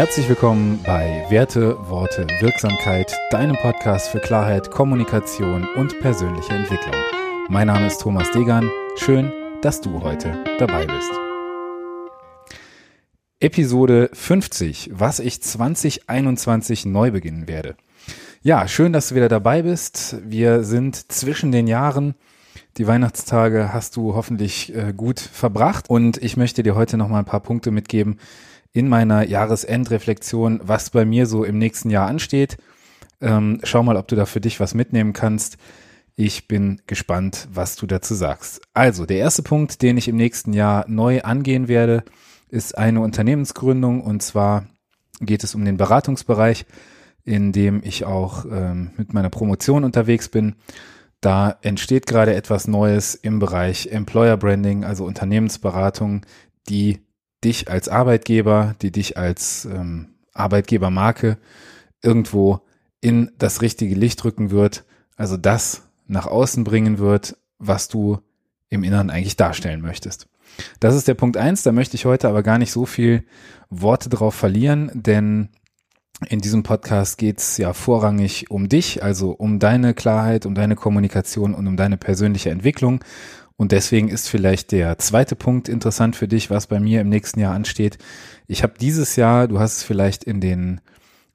Herzlich willkommen bei Werte, Worte, Wirksamkeit, deinem Podcast für Klarheit, Kommunikation und persönliche Entwicklung. Mein Name ist Thomas Degan. Schön, dass du heute dabei bist. Episode 50, was ich 2021 neu beginnen werde. Ja, schön, dass du wieder dabei bist. Wir sind zwischen den Jahren. Die Weihnachtstage hast du hoffentlich äh, gut verbracht und ich möchte dir heute noch mal ein paar Punkte mitgeben in meiner Jahresendreflexion, was bei mir so im nächsten Jahr ansteht. Ähm, schau mal, ob du da für dich was mitnehmen kannst. Ich bin gespannt, was du dazu sagst. Also, der erste Punkt, den ich im nächsten Jahr neu angehen werde, ist eine Unternehmensgründung und zwar geht es um den Beratungsbereich, in dem ich auch ähm, mit meiner Promotion unterwegs bin. Da entsteht gerade etwas Neues im Bereich Employer Branding, also Unternehmensberatung, die dich als Arbeitgeber, die dich als ähm, Arbeitgebermarke irgendwo in das richtige Licht rücken wird, also das nach außen bringen wird, was du im Inneren eigentlich darstellen möchtest. Das ist der Punkt eins. da möchte ich heute aber gar nicht so viel Worte drauf verlieren, denn in diesem Podcast geht's ja vorrangig um dich, also um deine Klarheit, um deine Kommunikation und um deine persönliche Entwicklung. Und deswegen ist vielleicht der zweite Punkt interessant für dich, was bei mir im nächsten Jahr ansteht. Ich habe dieses Jahr, du hast es vielleicht in den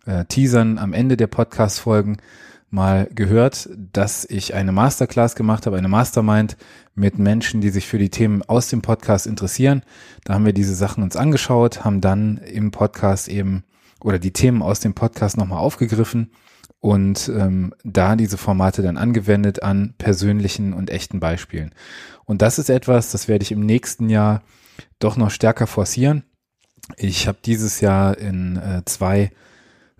äh, Teasern am Ende der Podcast-Folgen mal gehört, dass ich eine Masterclass gemacht habe, eine Mastermind mit Menschen, die sich für die Themen aus dem Podcast interessieren. Da haben wir diese Sachen uns angeschaut, haben dann im Podcast eben oder die Themen aus dem Podcast nochmal aufgegriffen und ähm, da diese Formate dann angewendet an persönlichen und echten Beispielen. Und das ist etwas, das werde ich im nächsten Jahr doch noch stärker forcieren. Ich habe dieses Jahr in äh, zwei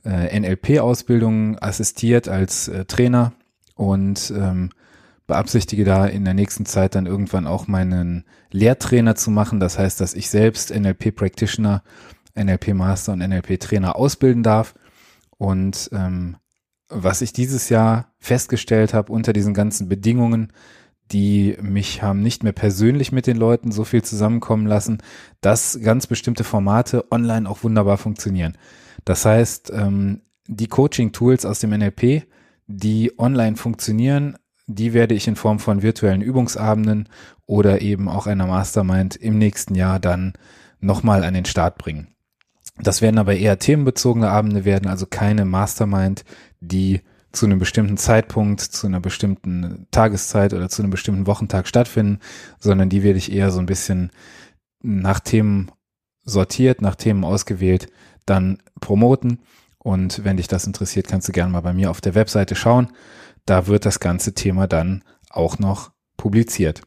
äh, NLP-Ausbildungen assistiert als äh, Trainer und ähm, beabsichtige da in der nächsten Zeit dann irgendwann auch meinen Lehrtrainer zu machen. Das heißt, dass ich selbst NLP-Practitioner, NLP-Master und NLP-Trainer ausbilden darf. Und ähm, was ich dieses Jahr festgestellt habe unter diesen ganzen Bedingungen, die mich haben nicht mehr persönlich mit den Leuten so viel zusammenkommen lassen, dass ganz bestimmte Formate online auch wunderbar funktionieren. Das heißt, ähm, die Coaching-Tools aus dem NLP, die online funktionieren, die werde ich in Form von virtuellen Übungsabenden oder eben auch einer Mastermind im nächsten Jahr dann nochmal an den Start bringen. Das werden aber eher themenbezogene Abende werden, also keine Mastermind, die zu einem bestimmten Zeitpunkt, zu einer bestimmten Tageszeit oder zu einem bestimmten Wochentag stattfinden, sondern die werde ich eher so ein bisschen nach Themen sortiert, nach Themen ausgewählt, dann promoten. Und wenn dich das interessiert, kannst du gerne mal bei mir auf der Webseite schauen. Da wird das ganze Thema dann auch noch publiziert.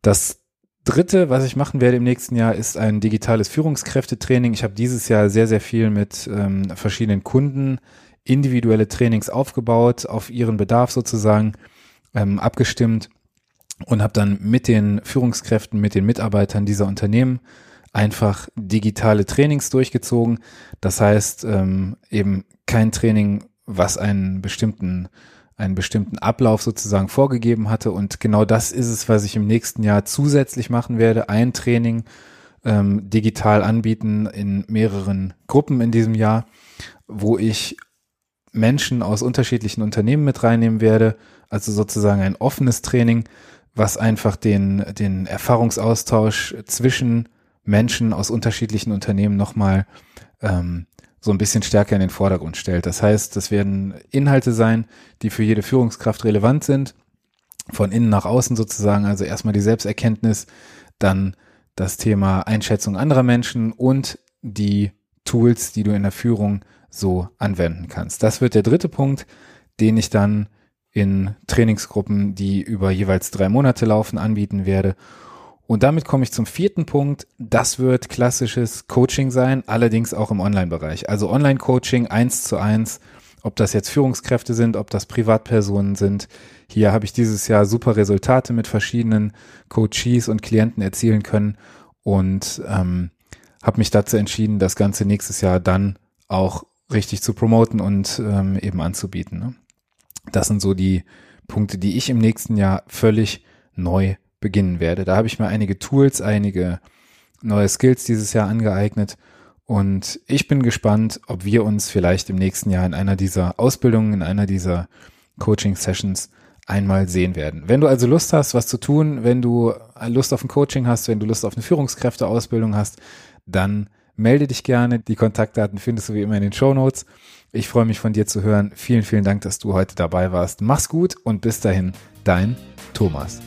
Das dritte, was ich machen werde im nächsten Jahr, ist ein digitales Führungskräftetraining. Ich habe dieses Jahr sehr, sehr viel mit ähm, verschiedenen Kunden individuelle Trainings aufgebaut, auf ihren Bedarf sozusagen ähm, abgestimmt und habe dann mit den Führungskräften, mit den Mitarbeitern dieser Unternehmen einfach digitale Trainings durchgezogen. Das heißt ähm, eben kein Training, was einen bestimmten einen bestimmten Ablauf sozusagen vorgegeben hatte. Und genau das ist es, was ich im nächsten Jahr zusätzlich machen werde. Ein Training ähm, digital anbieten in mehreren Gruppen in diesem Jahr, wo ich Menschen aus unterschiedlichen Unternehmen mit reinnehmen werde. Also sozusagen ein offenes Training, was einfach den, den Erfahrungsaustausch zwischen Menschen aus unterschiedlichen Unternehmen nochmal ähm, so ein bisschen stärker in den Vordergrund stellt. Das heißt, das werden Inhalte sein, die für jede Führungskraft relevant sind, von innen nach außen sozusagen, also erstmal die Selbsterkenntnis, dann das Thema Einschätzung anderer Menschen und die Tools, die du in der Führung so anwenden kannst. Das wird der dritte Punkt, den ich dann in Trainingsgruppen, die über jeweils drei Monate laufen, anbieten werde. Und damit komme ich zum vierten Punkt. Das wird klassisches Coaching sein, allerdings auch im Online-Bereich. Also Online-Coaching eins zu eins, ob das jetzt Führungskräfte sind, ob das Privatpersonen sind. Hier habe ich dieses Jahr super Resultate mit verschiedenen Coaches und Klienten erzielen können und ähm, habe mich dazu entschieden, das Ganze nächstes Jahr dann auch richtig zu promoten und ähm, eben anzubieten. Ne? Das sind so die Punkte, die ich im nächsten Jahr völlig neu beginnen werde. Da habe ich mir einige Tools, einige neue Skills dieses Jahr angeeignet Und ich bin gespannt, ob wir uns vielleicht im nächsten Jahr in einer dieser Ausbildungen, in einer dieser Coaching-Sessions einmal sehen werden. Wenn du also Lust hast, was zu tun, wenn du Lust auf ein Coaching hast, wenn du Lust auf eine Führungskräfteausbildung hast, dann melde dich gerne. Die Kontaktdaten findest du wie immer in den Show Notes. Ich freue mich von dir zu hören. Vielen, vielen Dank, dass du heute dabei warst. Mach's gut und bis dahin, dein Thomas.